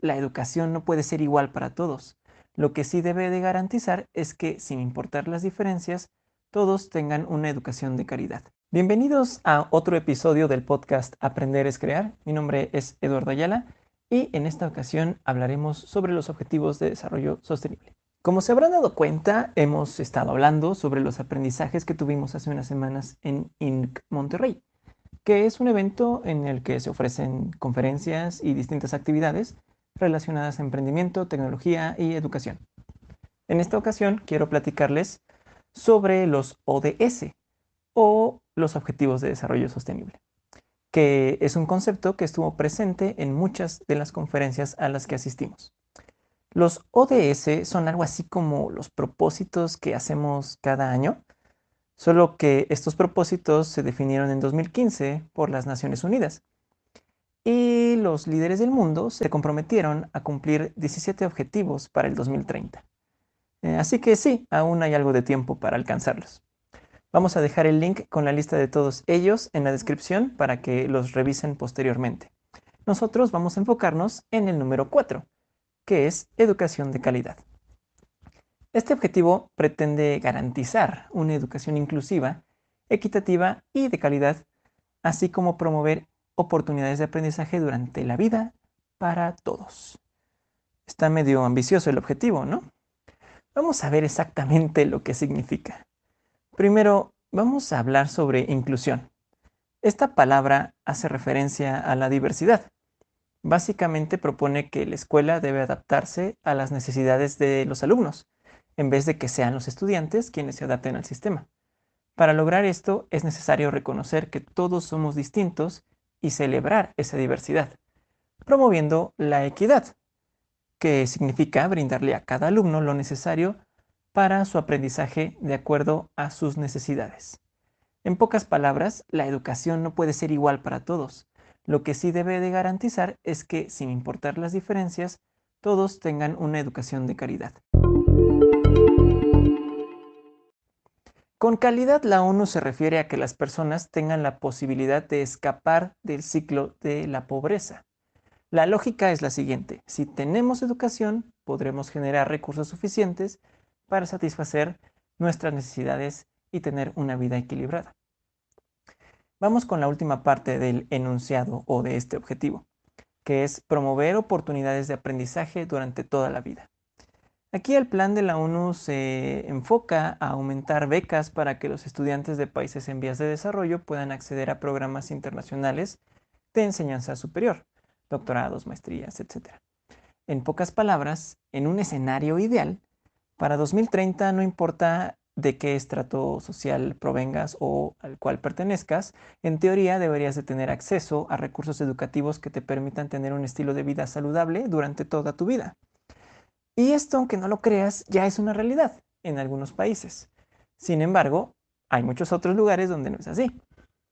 la educación no puede ser igual para todos. Lo que sí debe de garantizar es que, sin importar las diferencias, todos tengan una educación de calidad. Bienvenidos a otro episodio del podcast Aprender es Crear. Mi nombre es Eduardo Ayala y en esta ocasión hablaremos sobre los objetivos de desarrollo sostenible. Como se habrán dado cuenta, hemos estado hablando sobre los aprendizajes que tuvimos hace unas semanas en INC Monterrey, que es un evento en el que se ofrecen conferencias y distintas actividades relacionadas a emprendimiento, tecnología y educación. En esta ocasión quiero platicarles sobre los ODS o los Objetivos de Desarrollo Sostenible, que es un concepto que estuvo presente en muchas de las conferencias a las que asistimos. Los ODS son algo así como los propósitos que hacemos cada año, solo que estos propósitos se definieron en 2015 por las Naciones Unidas. Y los líderes del mundo se comprometieron a cumplir 17 objetivos para el 2030. Eh, así que sí, aún hay algo de tiempo para alcanzarlos. Vamos a dejar el link con la lista de todos ellos en la descripción para que los revisen posteriormente. Nosotros vamos a enfocarnos en el número 4, que es educación de calidad. Este objetivo pretende garantizar una educación inclusiva, equitativa y de calidad, así como promover oportunidades de aprendizaje durante la vida para todos. Está medio ambicioso el objetivo, ¿no? Vamos a ver exactamente lo que significa. Primero, vamos a hablar sobre inclusión. Esta palabra hace referencia a la diversidad, Básicamente propone que la escuela debe adaptarse a las necesidades de los alumnos, en vez de que sean los estudiantes quienes se adapten al sistema. Para lograr esto es necesario reconocer que todos somos distintos y celebrar esa diversidad, promoviendo la equidad, que significa brindarle a cada alumno lo necesario para su aprendizaje de acuerdo a sus necesidades. En pocas palabras, la educación no puede ser igual para todos. Lo que sí debe de garantizar es que, sin importar las diferencias, todos tengan una educación de calidad. Con calidad la ONU se refiere a que las personas tengan la posibilidad de escapar del ciclo de la pobreza. La lógica es la siguiente, si tenemos educación, podremos generar recursos suficientes para satisfacer nuestras necesidades y tener una vida equilibrada. Vamos con la última parte del enunciado o de este objetivo, que es promover oportunidades de aprendizaje durante toda la vida. Aquí el plan de la ONU se enfoca a aumentar becas para que los estudiantes de países en vías de desarrollo puedan acceder a programas internacionales de enseñanza superior, doctorados, maestrías, etc. En pocas palabras, en un escenario ideal, para 2030 no importa de qué estrato social provengas o al cual pertenezcas, en teoría deberías de tener acceso a recursos educativos que te permitan tener un estilo de vida saludable durante toda tu vida. Y esto, aunque no lo creas, ya es una realidad en algunos países. Sin embargo, hay muchos otros lugares donde no es así.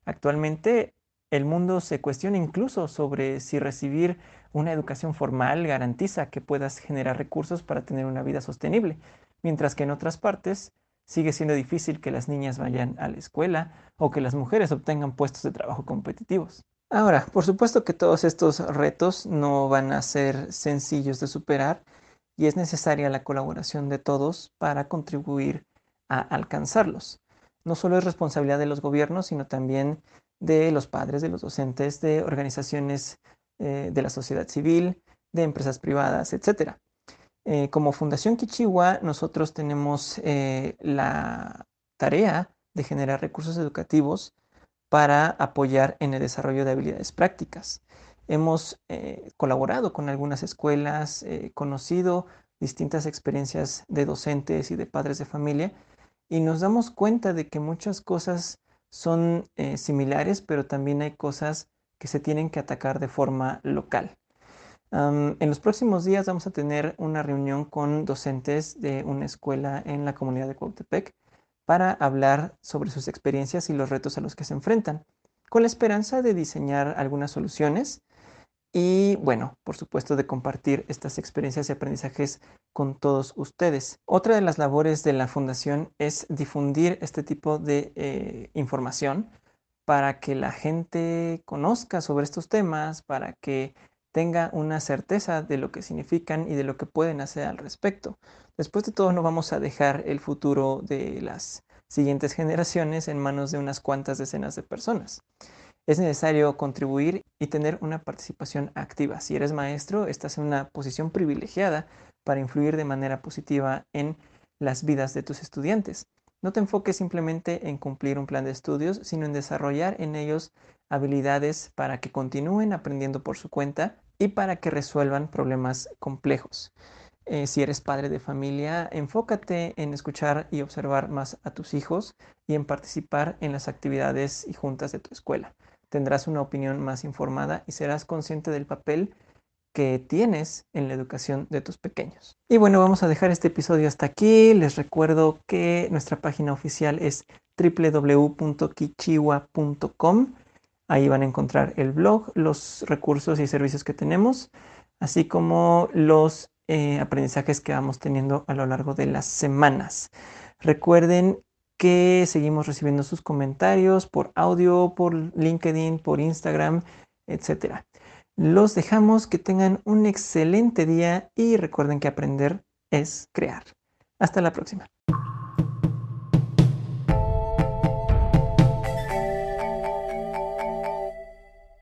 Actualmente el mundo se cuestiona incluso sobre si recibir una educación formal garantiza que puedas generar recursos para tener una vida sostenible, mientras que en otras partes sigue siendo difícil que las niñas vayan a la escuela o que las mujeres obtengan puestos de trabajo competitivos. Ahora, por supuesto que todos estos retos no van a ser sencillos de superar y es necesaria la colaboración de todos para contribuir a alcanzarlos. No solo es responsabilidad de los gobiernos, sino también de los padres, de los docentes, de organizaciones eh, de la sociedad civil, de empresas privadas, etc. Eh, como Fundación Kichiwa, nosotros tenemos eh, la tarea de generar recursos educativos para apoyar en el desarrollo de habilidades prácticas. Hemos eh, colaborado con algunas escuelas, conocido distintas experiencias de docentes y de padres de familia y nos damos cuenta de que muchas cosas son similares, pero también hay cosas que se tienen que atacar de forma local. En los próximos días vamos a tener una reunión con docentes de una escuela en la comunidad de Cuautepec para hablar sobre sus experiencias y los retos a los que se enfrentan, con la esperanza de diseñar algunas soluciones y, bueno, por supuesto, de compartir estas experiencias y aprendizajes con todos ustedes. Otra de las labores de la fundación es difundir este tipo de eh, información para que la gente conozca sobre estos temas, para que tenga una certeza de lo que significan y de lo que pueden hacer al respecto. Después de todo, no vamos a dejar el futuro de las siguientes generaciones en manos de unas cuantas decenas de personas. Es necesario contribuir y tener una participación activa. Si eres maestro, estás en una posición privilegiada para influir de manera positiva en las vidas de tus estudiantes. No te enfoques simplemente en cumplir un plan de estudios, sino en desarrollar en ellos habilidades para que continúen aprendiendo por su cuenta y para que resuelvan problemas complejos. Eh, si eres padre de familia, enfócate en escuchar y observar más a tus hijos y en participar en las actividades y juntas de tu escuela. Tendrás una opinión más informada y serás consciente del papel que tienes en la educación de tus pequeños. Y bueno, vamos a dejar este episodio hasta aquí. Les recuerdo que nuestra página oficial es www.kichiwa.com. Ahí van a encontrar el blog, los recursos y servicios que tenemos, así como los eh, aprendizajes que vamos teniendo a lo largo de las semanas. Recuerden que seguimos recibiendo sus comentarios por audio, por LinkedIn, por Instagram, etc. Los dejamos que tengan un excelente día y recuerden que aprender es crear. Hasta la próxima.